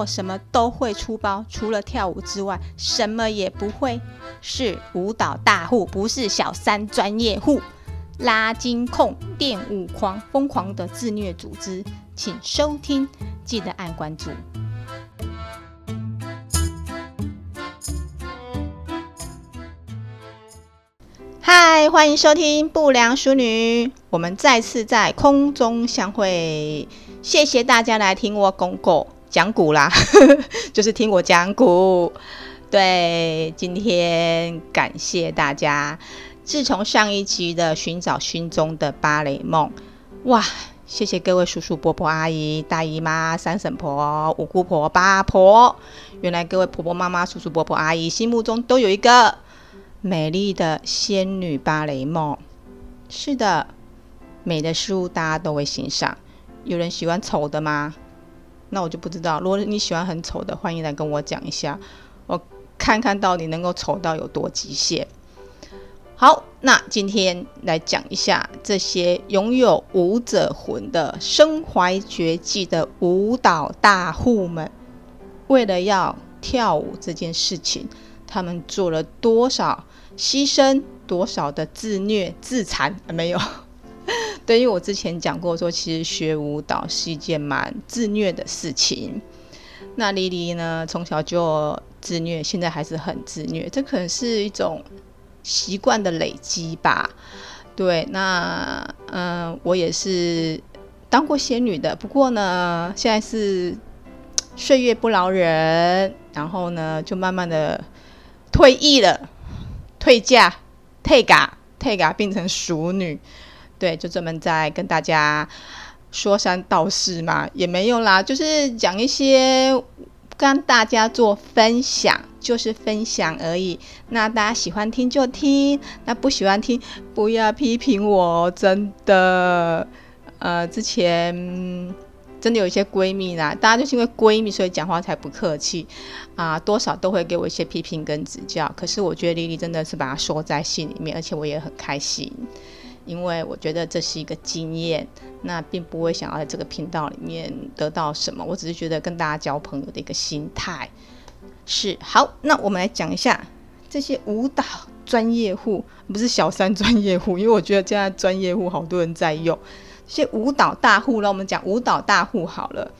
做什么都会出包，除了跳舞之外，什么也不会。是舞蹈大户，不是小三专业户。拉筋控、电舞狂，疯狂的自虐组织，请收听，记得按关注。嗨，欢迎收听不良淑女，我们再次在空中相会。谢谢大家来听我公狗讲古啦，就是听我讲古。对，今天感谢大家。自从上一集的寻找心中的芭蕾梦，哇，谢谢各位叔叔伯伯、阿姨、大姨妈、三婶婆、五姑婆、八婆。原来各位婆婆妈妈、叔叔伯伯、阿姨心目中都有一个美丽的仙女芭蕾梦。是的，美的事物大家都会欣赏。有人喜欢丑的吗？那我就不知道。如果你喜欢很丑的，欢迎来跟我讲一下，我看看到底能够丑到有多极限。好，那今天来讲一下这些拥有舞者魂的身怀绝技的舞蹈大户们，为了要跳舞这件事情，他们做了多少牺牲，多少的自虐自残？没有，对因为我之前讲过说，其实学舞蹈是一件蛮自虐的事情。那莉莉呢，从小就自虐，现在还是很自虐，这可能是一种。习惯的累积吧，对，那嗯，我也是当过仙女的，不过呢，现在是岁月不饶人，然后呢，就慢慢的退役了，退嫁，退嘎，退嘎，变成熟女，对，就专门在跟大家说三道四嘛，也没有啦，就是讲一些。跟大家做分享，就是分享而已。那大家喜欢听就听，那不喜欢听不要批评我，真的。呃，之前真的有一些闺蜜啦，大家就是因为闺蜜，所以讲话才不客气啊，多少都会给我一些批评跟指教。可是我觉得莉莉真的是把它说在心里面，而且我也很开心。因为我觉得这是一个经验，那并不会想要在这个频道里面得到什么，我只是觉得跟大家交朋友的一个心态。是，好，那我们来讲一下这些舞蹈专业户，不是小三专业户，因为我觉得现在专业户好多人在用。这些舞蹈大户，那我们讲舞蹈大户好了。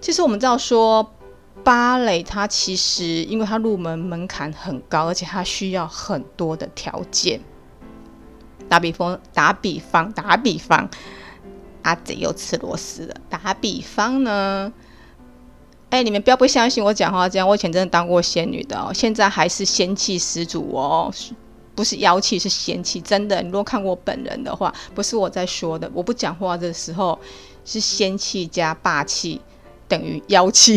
其实我们知道说芭蕾，它其实因为它入门门槛很高，而且它需要很多的条件。打比方，打比方，打比方，阿贼又吃螺丝了。打比方呢？哎、你们不要不相信我讲话，这样我以前真的当过仙女的哦，现在还是仙气十足哦，不是妖气，是仙气，真的。你如果看过我本人的话，不是我在说的，我不讲话的时候是仙气加霸气等于妖气。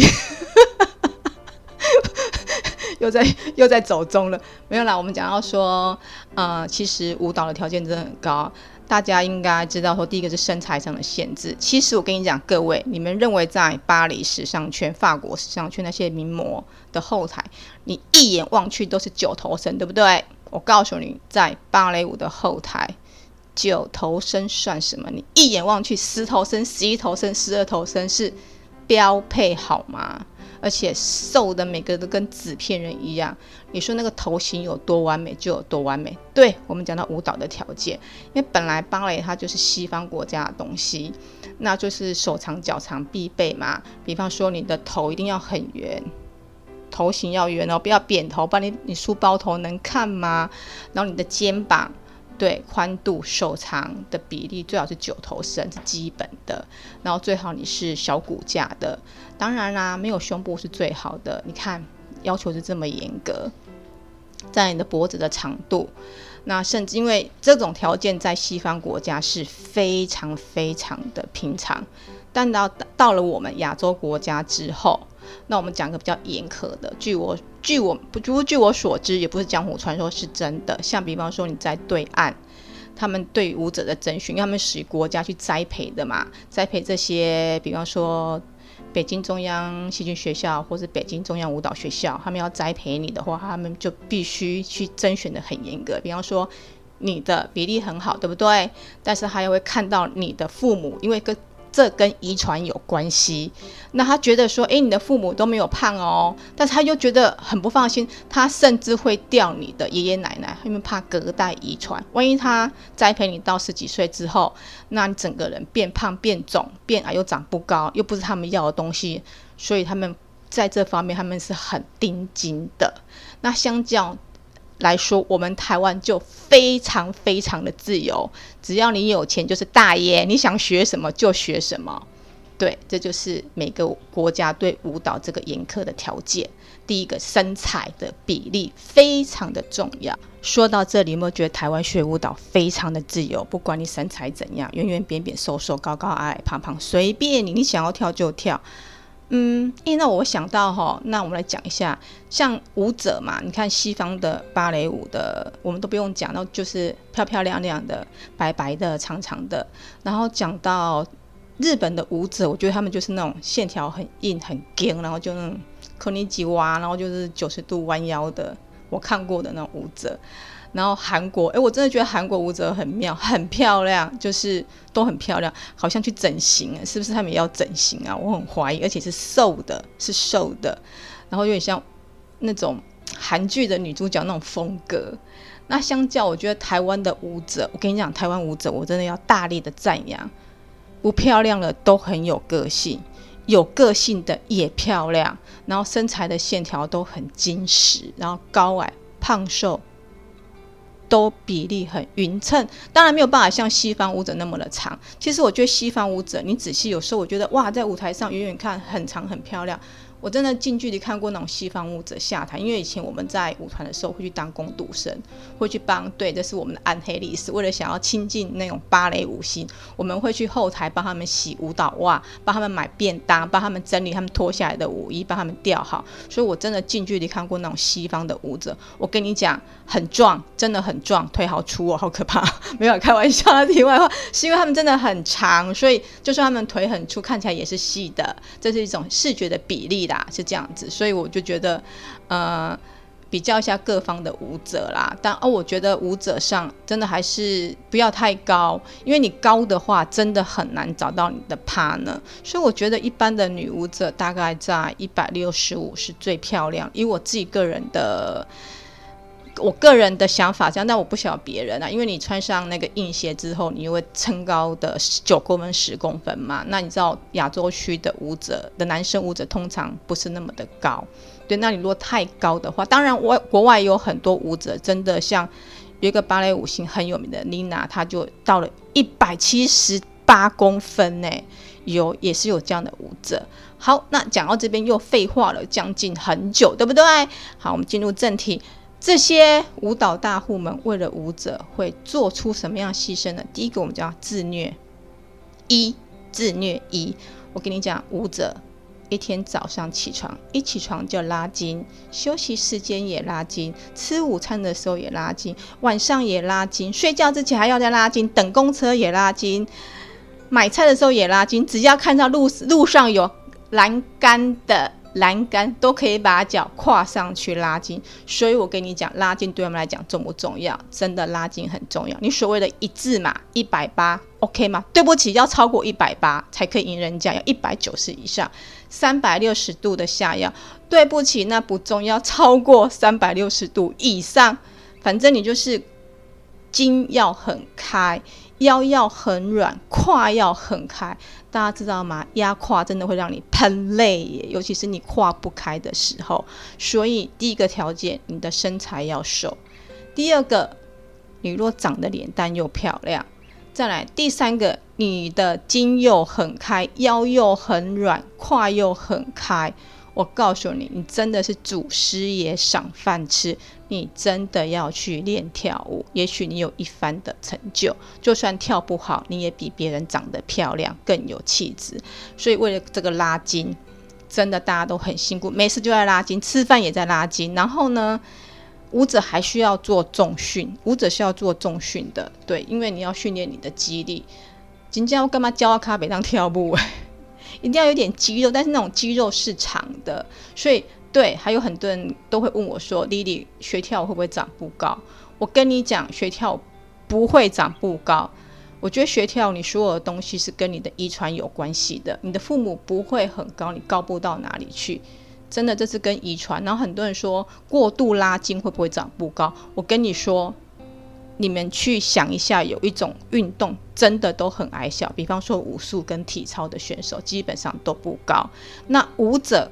又在又在走中了，没有啦。我们讲到说，呃，其实舞蹈的条件真的很高，大家应该知道说，第一个是身材上的限制。其实我跟你讲，各位，你们认为在巴黎时尚圈、法国时尚圈那些名模的后台，你一眼望去都是九头身，对不对？我告诉你，在芭蕾舞的后台，九头身算什么？你一眼望去，十头身、十一头身、十二头身是标配，好吗？而且瘦的每个都跟纸片人一样，你说那个头型有多完美就有多完美。对，我们讲到舞蹈的条件，因为本来芭蕾它就是西方国家的东西，那就是手长脚长必备嘛。比方说你的头一定要很圆，头型要圆哦，不要扁头，不然你你书包头能看吗？然后你的肩膀。对，宽度、手长的比例最好是九头身是基本的，然后最好你是小骨架的，当然啦，没有胸部是最好的。你看，要求是这么严格，在你的脖子的长度，那甚至因为这种条件在西方国家是非常非常的平常，但到到了我们亚洲国家之后。那我们讲个比较严苛的，据我据我不不据我所知，也不是江湖传说，是真的。像比方说你在对岸，他们对舞者的征询，因为他们属于国家去栽培的嘛，栽培这些，比方说北京中央戏剧学校或是北京中央舞蹈学校，他们要栽培你的话，他们就必须去甄选的很严格。比方说你的比例很好，对不对？但是他又会看到你的父母，因为跟这跟遗传有关系。那他觉得说，诶，你的父母都没有胖哦，但是他又觉得很不放心，他甚至会调你的爷爷奶奶，因为怕隔代遗传。万一他栽培你到十几岁之后，那你整个人变胖、变肿、变矮又长不高，又不是他们要的东西，所以他们在这方面他们是很盯紧的。那相较。来说，我们台湾就非常非常的自由，只要你有钱就是大爷，你想学什么就学什么。对，这就是每个国家对舞蹈这个严苛的条件。第一个，身材的比例非常的重要。说到这里，有没有觉得台湾学舞蹈非常的自由？不管你身材怎样，圆圆扁扁、瘦瘦、高高矮矮、胖胖，随便你，你想要跳就跳。嗯，诶，那我想到哈，那我们来讲一下，像舞者嘛，你看西方的芭蕾舞的，我们都不用讲，那就是漂漂亮亮的、白白的、长长的。然后讲到日本的舞者，我觉得他们就是那种线条很硬、很硬，然后就那种可尼基哇，然后就是九十度弯腰的，我看过的那种舞者。然后韩国，哎，我真的觉得韩国舞者很妙，很漂亮，就是都很漂亮，好像去整形，是不是他们也要整形啊？我很怀疑，而且是瘦的，是瘦的，然后有点像那种韩剧的女主角那种风格。那相较，我觉得台湾的舞者，我跟你讲，台湾舞者我真的要大力的赞扬，不漂亮的都很有个性，有个性的也漂亮，然后身材的线条都很精实，然后高矮胖瘦。都比例很匀称，当然没有办法像西方舞者那么的长。其实我觉得西方舞者，你仔细有时候我觉得哇，在舞台上远远看很长很漂亮。我真的近距离看过那种西方舞者下台，因为以前我们在舞团的时候会去当工读生，会去帮，对，这是我们的暗黑历史。为了想要亲近那种芭蕾舞星，我们会去后台帮他们洗舞蹈袜，帮他们买便当，帮他们整理他们脱下来的舞衣，帮他们吊好。所以我真的近距离看过那种西方的舞者，我跟你讲，很壮，真的很壮，腿好粗哦，好可怕。没有开玩笑的，题外话，是因为他们真的很长，所以就算他们腿很粗，看起来也是细的，这是一种视觉的比例。是这样子，所以我就觉得，呃，比较一下各方的舞者啦。但哦，我觉得舞者上真的还是不要太高，因为你高的话，真的很难找到你的趴呢。所以我觉得一般的女舞者大概在一百六十五是最漂亮。以我自己个人的。我个人的想法这样，但我不晓得别人啊，因为你穿上那个硬鞋之后，你就会撑高的九公分、十公分嘛。那你知道亚洲区的舞者的男生舞者通常不是那么的高，对。那你如果太高的话，当然外国外有很多舞者真的像有一个芭蕾舞星很有名的妮娜，她就到了一百七十八公分呢，有也是有这样的舞者。好，那讲到这边又废话了将近很久，对不对？好，我们进入正题。这些舞蹈大户们为了舞者会做出什么样牺牲呢？第一个，我们叫自虐一，自虐一。我跟你讲，舞者一天早上起床，一起床就拉筋，休息时间也拉筋，吃午餐的时候也拉筋，晚上也拉筋，睡觉之前还要再拉筋，等公车也拉筋，买菜的时候也拉筋，只要看到路路上有栏杆的。栏杆都可以把脚跨上去拉筋，所以我跟你讲，拉筋对我们来讲重不重要？真的拉筋很重要。你所谓的一字马一百八，OK 吗？对不起，要超过一百八才可以赢人家，要一百九十以上，三百六十度的下腰。对不起，那不重要，超过三百六十度以上，反正你就是筋要很开。腰要很软，胯要很开，大家知道吗？压胯真的会让你喷泪耶，尤其是你胯不开的时候。所以第一个条件，你的身材要瘦；第二个，你若长得脸蛋又漂亮；再来第三个，你的筋又很开，腰又很软，胯又很开。我告诉你，你真的是祖师爷赏饭吃。你真的要去练跳舞，也许你有一番的成就。就算跳不好，你也比别人长得漂亮，更有气质。所以为了这个拉筋，真的大家都很辛苦，没事就在拉筋，吃饭也在拉筋。然后呢，舞者还需要做重训，舞者需要做重训的，对，因为你要训练你的肌力。今天要干嘛教咖啡当跳舞？一定要有点肌肉，但是那种肌肉是长的，所以。对，还有很多人都会问我说：“Lily 学跳舞会不会长不高？”我跟你讲，学跳舞不会长不高。我觉得学跳，你所有的东西是跟你的遗传有关系的。你的父母不会很高，你高不到哪里去。真的，这是跟遗传。然后很多人说过度拉筋会不会长不高？我跟你说，你们去想一下，有一种运动真的都很矮小，比方说武术跟体操的选手基本上都不高。那舞者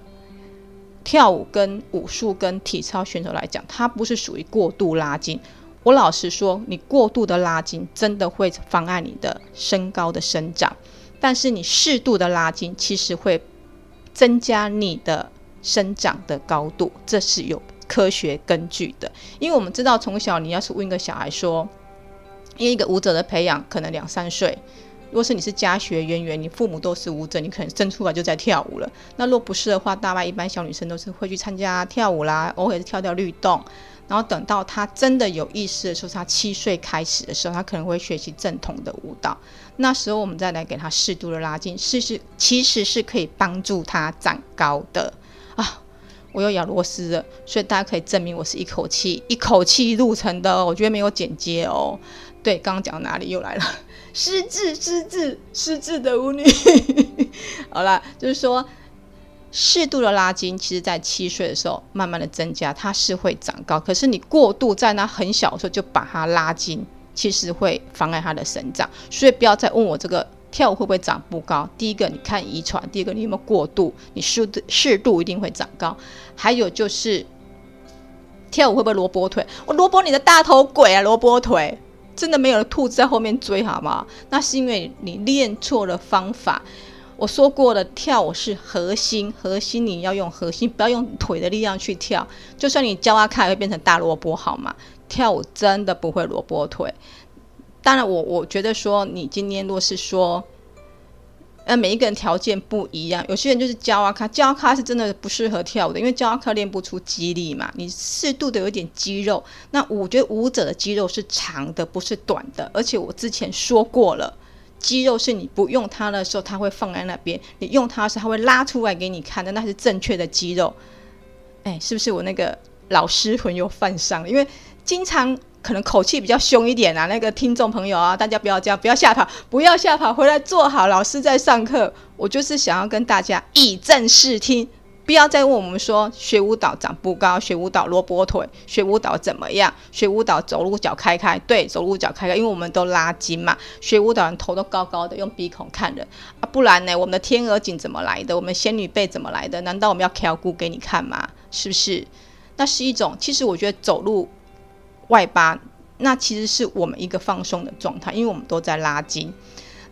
跳舞跟武术跟体操选手来讲，它不是属于过度拉筋。我老实说，你过度的拉筋真的会妨碍你的身高的生长，但是你适度的拉筋其实会增加你的生长的高度，这是有科学根据的。因为我们知道，从小你要是问一个小孩说，因为一个舞者的培养可能两三岁，果是你是家学渊源，你父母都是舞者，你可能生出来就在跳舞了。那若不是的话，大概一般小女生都是会去参加跳舞啦，偶尔是跳跳律动。然后等到他真的有意识的时候，他七岁开始的时候，他可能会学习正统的舞蹈。那时候我们再来给他适度的拉筋，是是其实是可以帮助他长高的啊！我又咬螺丝了，所以大家可以证明我是一口气一口气录成的，我觉得没有剪接哦。对，刚刚讲哪里又来了？失智失智失智的舞女。好了，就是说。适度的拉筋，其实在七岁的时候慢慢的增加，它是会长高。可是你过度在那很小的时候就把它拉筋，其实会妨碍它的生长。所以不要再问我这个跳舞会不会长不高。第一个你看遗传，第二个你有没有过度，你适度适度一定会长高。还有就是跳舞会不会萝卜腿？我萝卜你的大头鬼啊！萝卜腿真的没有兔子在后面追好吗？那是因为你练错了方法。我说过了，跳舞是核心，核心你要用核心，不要用腿的力量去跳。就算你教阿卡也会变成大萝卜，好吗？跳舞真的不会萝卜腿。当然，我我觉得说，你今天若是说，呃，每一个人条件不一样，有些人就是教阿卡，教阿卡是真的不适合跳舞的，因为教阿卡练不出肌力嘛。你适度的有点肌肉，那我觉得舞者的肌肉是长的，不是短的。而且我之前说过了。肌肉是你不用它的时候，它会放在那边；你用它的时候，它会拉出来给你看的，那是正确的肌肉。哎，是不是我那个老师魂又犯上了？因为经常可能口气比较凶一点啊，那个听众朋友啊，大家不要这样，不要吓跑，不要吓跑，回来坐好，老师在上课。我就是想要跟大家以正视听。不要再问我们说学舞蹈长不高，学舞蹈萝卜腿，学舞蹈怎么样？学舞蹈走路脚开开，对，走路脚开开，因为我们都拉筋嘛。学舞蹈人头都高高的，用鼻孔看人啊，不然呢？我们的天鹅颈怎么来的？我们仙女背怎么来的？难道我们要挑骨给你看吗？是不是？那是一种，其实我觉得走路外八，那其实是我们一个放松的状态，因为我们都在拉筋。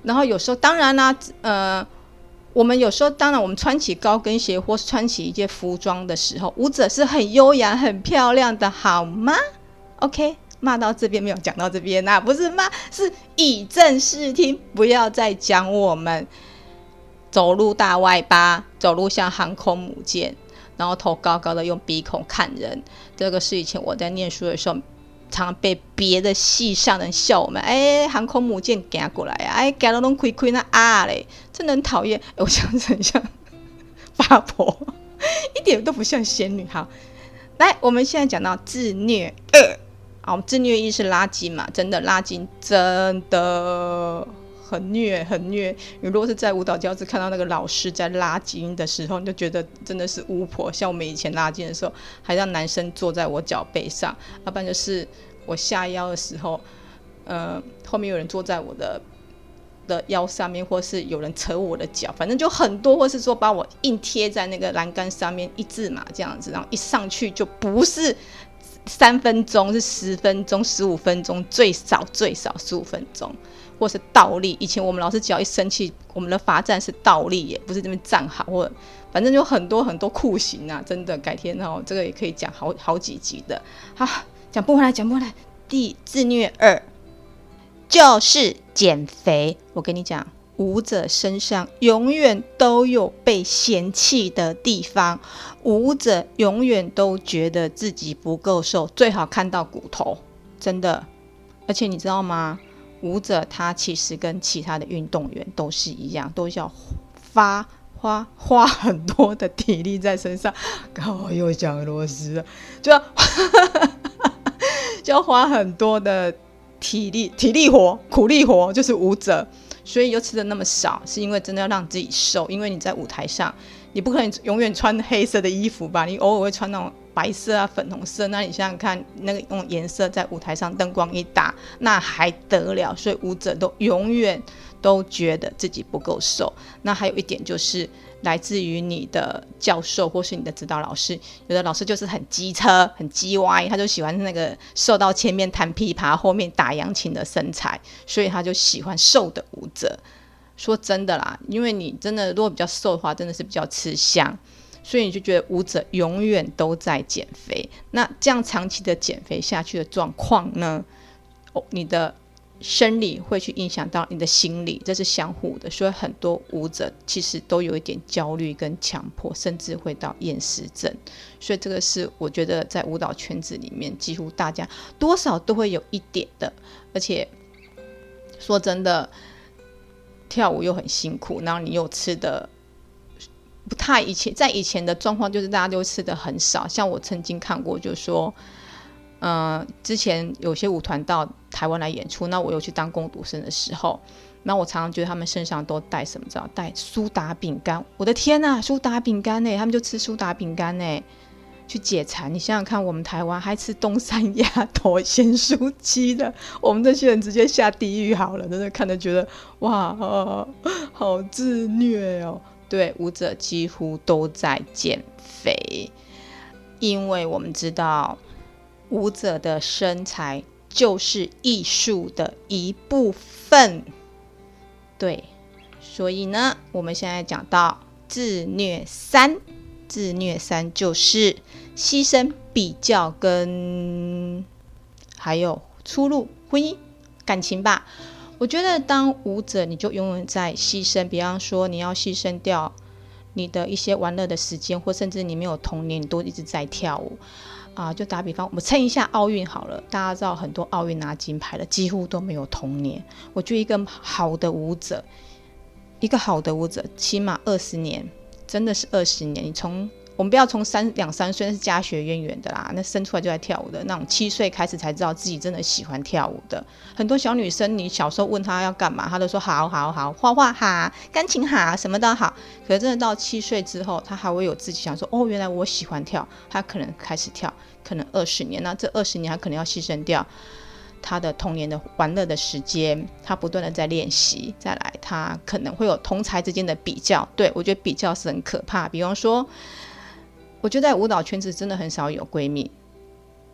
然后有时候，当然啦，呃。我们有时候，当然，我们穿起高跟鞋或是穿起一件服装的时候，舞者是很优雅、很漂亮的，好吗？OK，骂到这边没有讲到这边呐、啊，不是骂，是以正视听，不要再讲我们走路大外八，走路像航空母舰，然后头高高的，用鼻孔看人。这个是以前我在念书的时候。常被别的系上人笑我们，哎，航空母舰赶过来啊，哎，赶到拢亏亏那啊嘞，真的很讨厌。我想想一下八婆，一点都不像仙女。哈，来，我们现在讲到自虐二，好，自虐一是拉筋嘛，真的拉筋真的。很虐，很虐。你如果是在舞蹈教室看到那个老师在拉筋的时候，你就觉得真的是巫婆。像我们以前拉筋的时候，还让男生坐在我脚背上，要不然就是我下腰的时候，呃，后面有人坐在我的的腰上面，或是有人扯我的脚，反正就很多，或是说把我硬贴在那个栏杆上面一字马这样子，然后一上去就不是三分钟，是十分钟、十五分钟，最少最少十五分钟。或是倒立，以前我们老师只要一生气，我们的罚站是倒立耶，不是这边站好，或反正就很多很多酷刑啊，真的，改天哦，这个也可以讲好好几集的。好，讲不回来，讲不回来。第自虐二就是减肥。我跟你讲，舞者身上永远都有被嫌弃的地方，舞者永远都觉得自己不够瘦，最好看到骨头，真的。而且你知道吗？舞者他其实跟其他的运动员都是一样，都要花花花很多的体力在身上。刚好又讲螺丝，就要 就要花很多的体力体力活、苦力活，就是舞者，所以又吃的那么少，是因为真的要让自己瘦，因为你在舞台上，你不可能永远穿黑色的衣服吧？你偶尔会穿那种白色啊、粉红色，那你想想看，那个用颜色在舞台上灯光一打，那还得了？所以舞者都永远都觉得自己不够瘦。那还有一点就是。来自于你的教授或是你的指导老师，有的老师就是很机车、很机歪，他就喜欢那个瘦到前面弹琵琶、后面打扬琴的身材，所以他就喜欢瘦的舞者。说真的啦，因为你真的如果比较瘦的话，真的是比较吃香，所以你就觉得舞者永远都在减肥。那这样长期的减肥下去的状况呢？哦，你的。生理会去影响到你的心理，这是相互的，所以很多舞者其实都有一点焦虑跟强迫，甚至会到厌食症。所以这个是我觉得在舞蹈圈子里面，几乎大家多少都会有一点的。而且说真的，跳舞又很辛苦，然后你又吃的不太以前，在以前的状况就是大家都吃的很少。像我曾经看过，就是说。嗯、之前有些舞团到台湾来演出，那我又去当工读生的时候，那我常常觉得他们身上都带什么？知道带苏打饼干。我的天呐，苏打饼干呢？他们就吃苏打饼干呢，去解馋。你想想看，我们台湾还吃东山鸭头咸酥鸡的，我们这些人直接下地狱好了。真的看着觉得哇，好自虐哦。对，舞者几乎都在减肥，因为我们知道。舞者的身材就是艺术的一部分，对，所以呢，我们现在讲到自虐三，自虐三就是牺牲、比较跟还有出路、婚姻、感情吧。我觉得当舞者，你就永远在牺牲，比方说你要牺牲掉你的一些玩乐的时间，或甚至你没有童年，你都一直在跳舞。啊，就打比方，我们称一下奥运好了。大家知道很多奥运拿金牌的几乎都没有童年。我觉得一个好的舞者，一个好的舞者，起码二十年，真的是二十年。你从我们不要从三两三岁，那是家学渊源的啦，那生出来就在跳舞的那种，七岁开始才知道自己真的喜欢跳舞的。很多小女生，你小时候问她要干嘛，她都说好好好，画画好，钢琴好，什么都好。可是真的到七岁之后，她还会有自己想说，哦，原来我喜欢跳，她可能开始跳，可能二十年，那这二十年她可能要牺牲掉她的童年的玩乐的时间，她不断的在练习，再来，她可能会有同才之间的比较。对，我觉得比较是很可怕，比方说。我觉得在舞蹈圈子真的很少有闺蜜。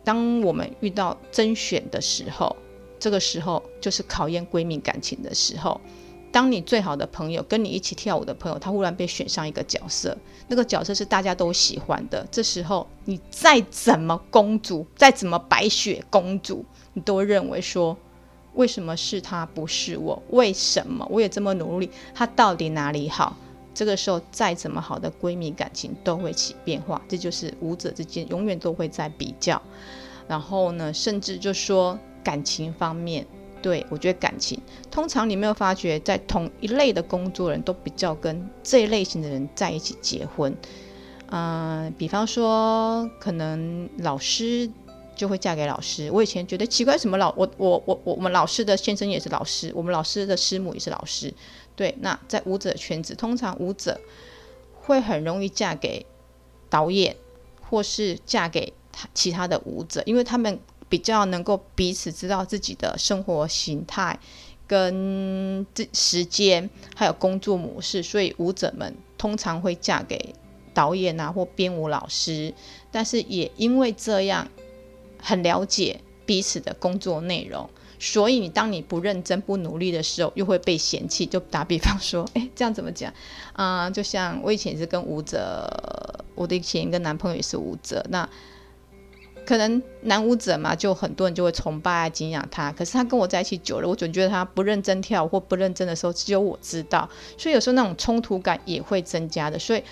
当我们遇到甄选的时候，这个时候就是考验闺蜜感情的时候。当你最好的朋友跟你一起跳舞的朋友，他忽然被选上一个角色，那个角色是大家都喜欢的。这时候你再怎么公主，再怎么白雪公主，你都认为说，为什么是他不是我？为什么我也这么努力，他到底哪里好？这个时候，再怎么好的闺蜜感情都会起变化，这就是舞者之间永远都会在比较。然后呢，甚至就说感情方面，对，我觉得感情，通常你没有发觉，在同一类的工作人都比较跟这一类型的人在一起结婚。嗯、比方说，可能老师就会嫁给老师。我以前觉得奇怪，什么老我我我我们老师的先生也是老师，我们老师的师母也是老师。对，那在舞者圈子，通常舞者会很容易嫁给导演，或是嫁给他其他的舞者，因为他们比较能够彼此知道自己的生活形态、跟这时间，还有工作模式，所以舞者们通常会嫁给导演啊或编舞老师，但是也因为这样很了解彼此的工作内容。所以你当你不认真、不努力的时候，又会被嫌弃。就打比方说，哎，这样怎么讲？啊、就像我以前也是跟舞者，我的以前一个男朋友也是舞者，那可能男舞者嘛，就很多人就会崇拜啊、敬仰他。可是他跟我在一起久了，我总觉得他不认真跳或不认真的时候，只有我知道。所以有时候那种冲突感也会增加的。所以。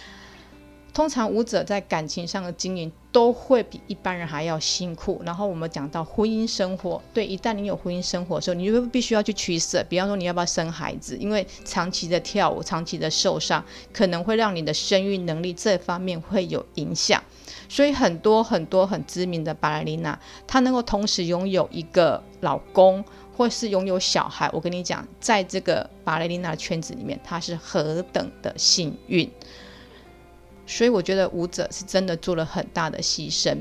通常舞者在感情上的经营都会比一般人还要辛苦。然后我们讲到婚姻生活，对，一旦你有婚姻生活的时候，你就会必须要去取舍。比方说，你要不要生孩子？因为长期的跳舞，长期的受伤，可能会让你的生育能力这方面会有影响。所以很多很多很知名的芭蕾琳娜，她能够同时拥有一个老公。或是拥有小孩，我跟你讲，在这个芭蕾丽娜的圈子里面，她是何等的幸运。所以我觉得舞者是真的做了很大的牺牲。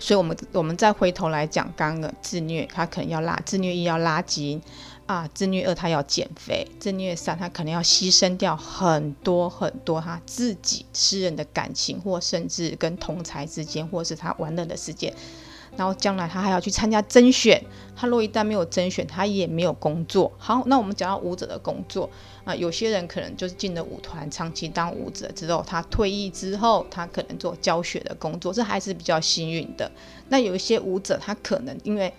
所以我们我们再回头来讲，刚刚的自虐，他可能要拉自虐一要拉筋啊，自虐二他要减肥，自虐三他可能要牺牲掉很多很多他自己私人的感情，或甚至跟同才之间，或是他玩乐的时间。然后将来他还要去参加甄选，他若一旦没有甄选，他也没有工作。好，那我们讲到舞者的工作啊，有些人可能就是进了舞团，长期当舞者之后，他退役之后，他可能做教学的工作，这还是比较幸运的。那有一些舞者，他可能因为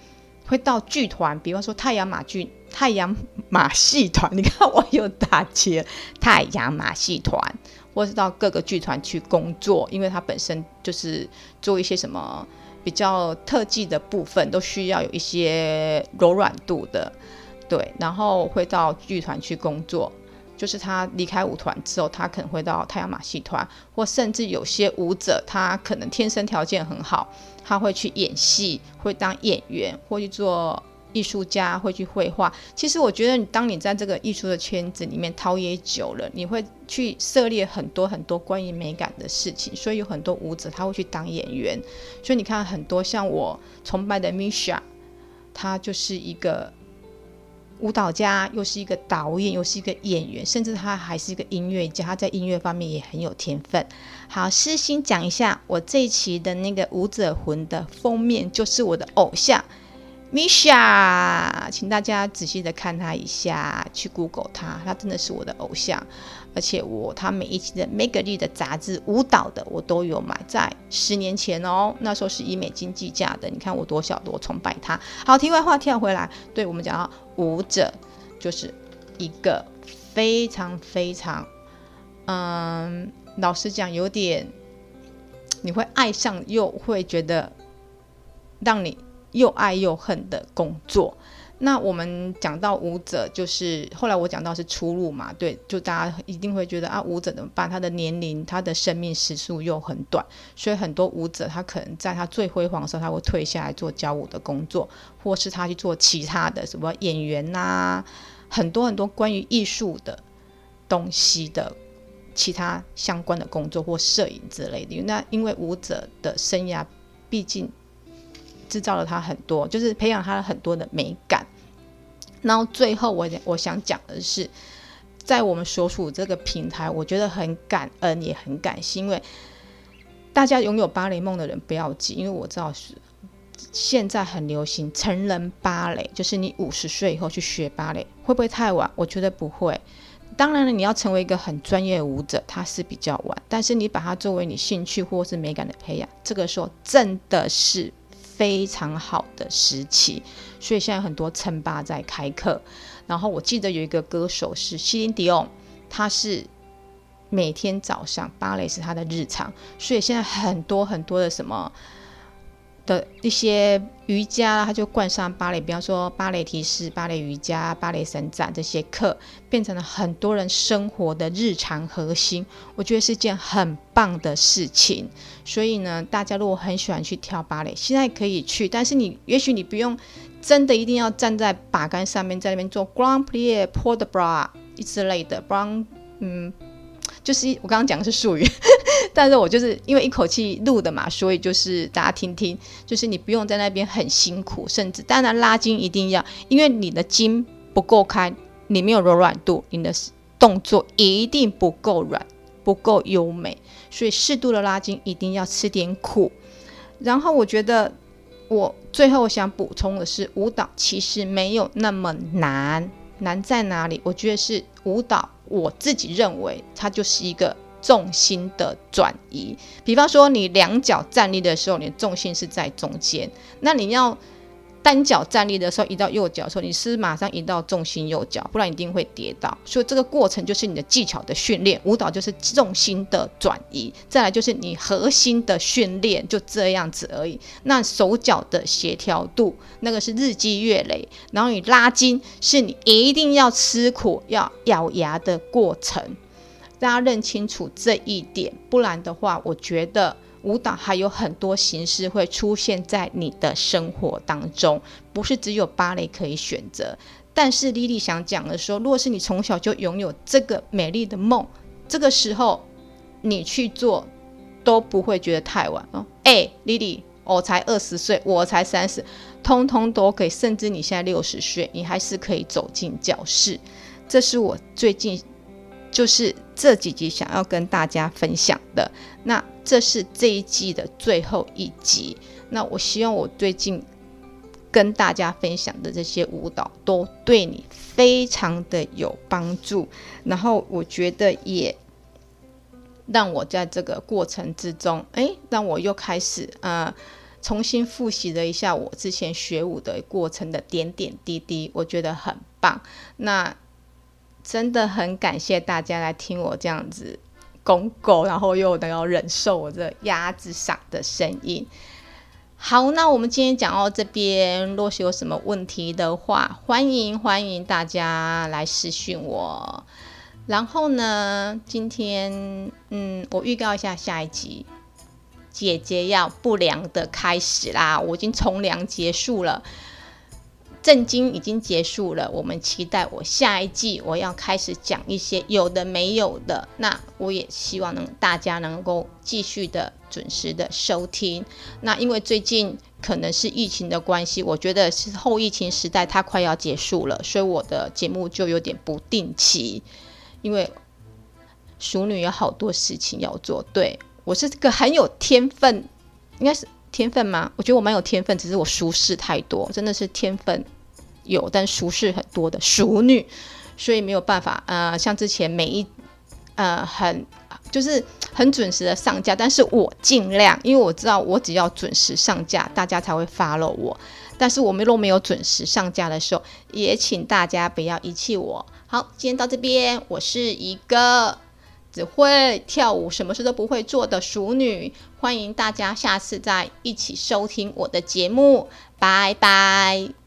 会到剧团，比方说太阳马剧、太阳马戏团，你看我有打结，太阳马戏团，或是到各个剧团去工作，因为他本身就是做一些什么。比较特技的部分都需要有一些柔软度的，对，然后会到剧团去工作。就是他离开舞团之后，他可能会到太阳马戏团，或甚至有些舞者，他可能天生条件很好，他会去演戏，会当演员，或去做。艺术家会去绘画，其实我觉得，当你在这个艺术的圈子里面陶冶久了，你会去涉猎很多很多关于美感的事情。所以有很多舞者他会去当演员。所以你看，很多像我崇拜的 Misha，他就是一个舞蹈家，又是一个导演，又是一个演员，甚至他还是一个音乐家。他在音乐方面也很有天分。好，私心讲一下，我这一期的那个舞者魂的封面就是我的偶像。Misha，请大家仔细的看他一下，去 Google 他，他真的是我的偶像，而且我他每一期的 Magazine 的杂志舞蹈的我都有买，在十年前哦，那时候是以美金计价的，你看我多小多崇拜他。好，题外话跳回来，对我们讲到舞者，就是一个非常非常，嗯，老实讲有点，你会爱上又会觉得让你。又爱又恨的工作。那我们讲到舞者，就是后来我讲到是出路嘛，对，就大家一定会觉得啊，舞者怎么办？他的年龄、他的生命时数又很短，所以很多舞者他可能在他最辉煌的时候，他会退下来做教舞的工作，或是他去做其他的什么演员呐、很多很多关于艺术的东西的其他相关的工作或摄影之类的。那因为舞者的生涯毕竟。制造了他很多，就是培养他很多的美感。然后最后我我想讲的是，在我们所属这个平台，我觉得很感恩也很感谢，因为大家拥有芭蕾梦的人不要急，因为我知道是现在很流行成人芭蕾，就是你五十岁以后去学芭蕾，会不会太晚？我觉得不会。当然了，你要成为一个很专业的舞者，它是比较晚，但是你把它作为你兴趣或是美感的培养，这个时候真的是。非常好的时期，所以现在很多称霸在开课。然后我记得有一个歌手是希林迪翁，他是每天早上芭蕾是他的日常，所以现在很多很多的什么。的一些瑜伽，他就冠上芭蕾，比方说芭蕾提示、芭蕾瑜伽、芭蕾伸展这些课，变成了很多人生活的日常核心。我觉得是件很棒的事情。所以呢，大家如果很喜欢去跳芭蕾，现在可以去，但是你也许你不用真的一定要站在把杆上面，在那边做 grand plie、port de bras 之类的，，grand，嗯。就是我刚刚讲的是术语，但是我就是因为一口气录的嘛，所以就是大家听听，就是你不用在那边很辛苦，甚至当然拉筋一定要，因为你的筋不够开，你没有柔软度，你的动作一定不够软，不够优美，所以适度的拉筋一定要吃点苦。然后我觉得我最后想补充的是，舞蹈其实没有那么难，难在哪里？我觉得是舞蹈。我自己认为，它就是一个重心的转移。比方说，你两脚站立的时候，你的重心是在中间，那你要单脚站立的时候，移到右脚的时候，你是马上移到重心右脚，不然一定会跌倒。所以这个过程就是你的技巧的训练。舞蹈就是重心的转移，再来就是你核心的训练，就这样子而已。那手脚的协调度，那个是日积月累。然后你拉筋，是你一定要吃苦、要咬牙的过程。大家认清楚这一点，不然的话，我觉得舞蹈还有很多形式会出现在你的生活当中，不是只有芭蕾可以选择。但是莉莉想讲的说，如果是你从小就拥有这个美丽的梦，这个时候你去做都不会觉得太晚哦。哎，莉莉，我才二十岁，我才三十，通通都可以。甚至你现在六十岁，你还是可以走进教室。这是我最近。就是这几集想要跟大家分享的，那这是这一季的最后一集。那我希望我最近跟大家分享的这些舞蹈都对你非常的有帮助，然后我觉得也让我在这个过程之中，哎，让我又开始呃重新复习了一下我之前学舞的过程的点点滴滴，我觉得很棒。那。真的很感谢大家来听我这样子公狗，然后又能够忍受我这鸭子嗓的声音。好，那我们今天讲到这边，若是有什么问题的话，欢迎欢迎大家来私讯我。然后呢，今天嗯，我预告一下下一集，姐姐要不良的开始啦，我已经从良结束了。震惊已经结束了，我们期待我下一季我要开始讲一些有的没有的。那我也希望能大家能够继续的准时的收听。那因为最近可能是疫情的关系，我觉得是后疫情时代它快要结束了，所以我的节目就有点不定期。因为淑女有好多事情要做，对，我是个很有天分，应该是。天分吗？我觉得我蛮有天分，只是我熟事太多，真的是天分有，但熟事很多的熟女，所以没有办法。呃，像之前每一呃很就是很准时的上架，但是我尽量，因为我知道我只要准时上架，大家才会 follow 我。但是我们若没有准时上架的时候，也请大家不要遗弃我。好，今天到这边，我是一个。只会跳舞，什么事都不会做的熟女，欢迎大家下次再一起收听我的节目，拜拜。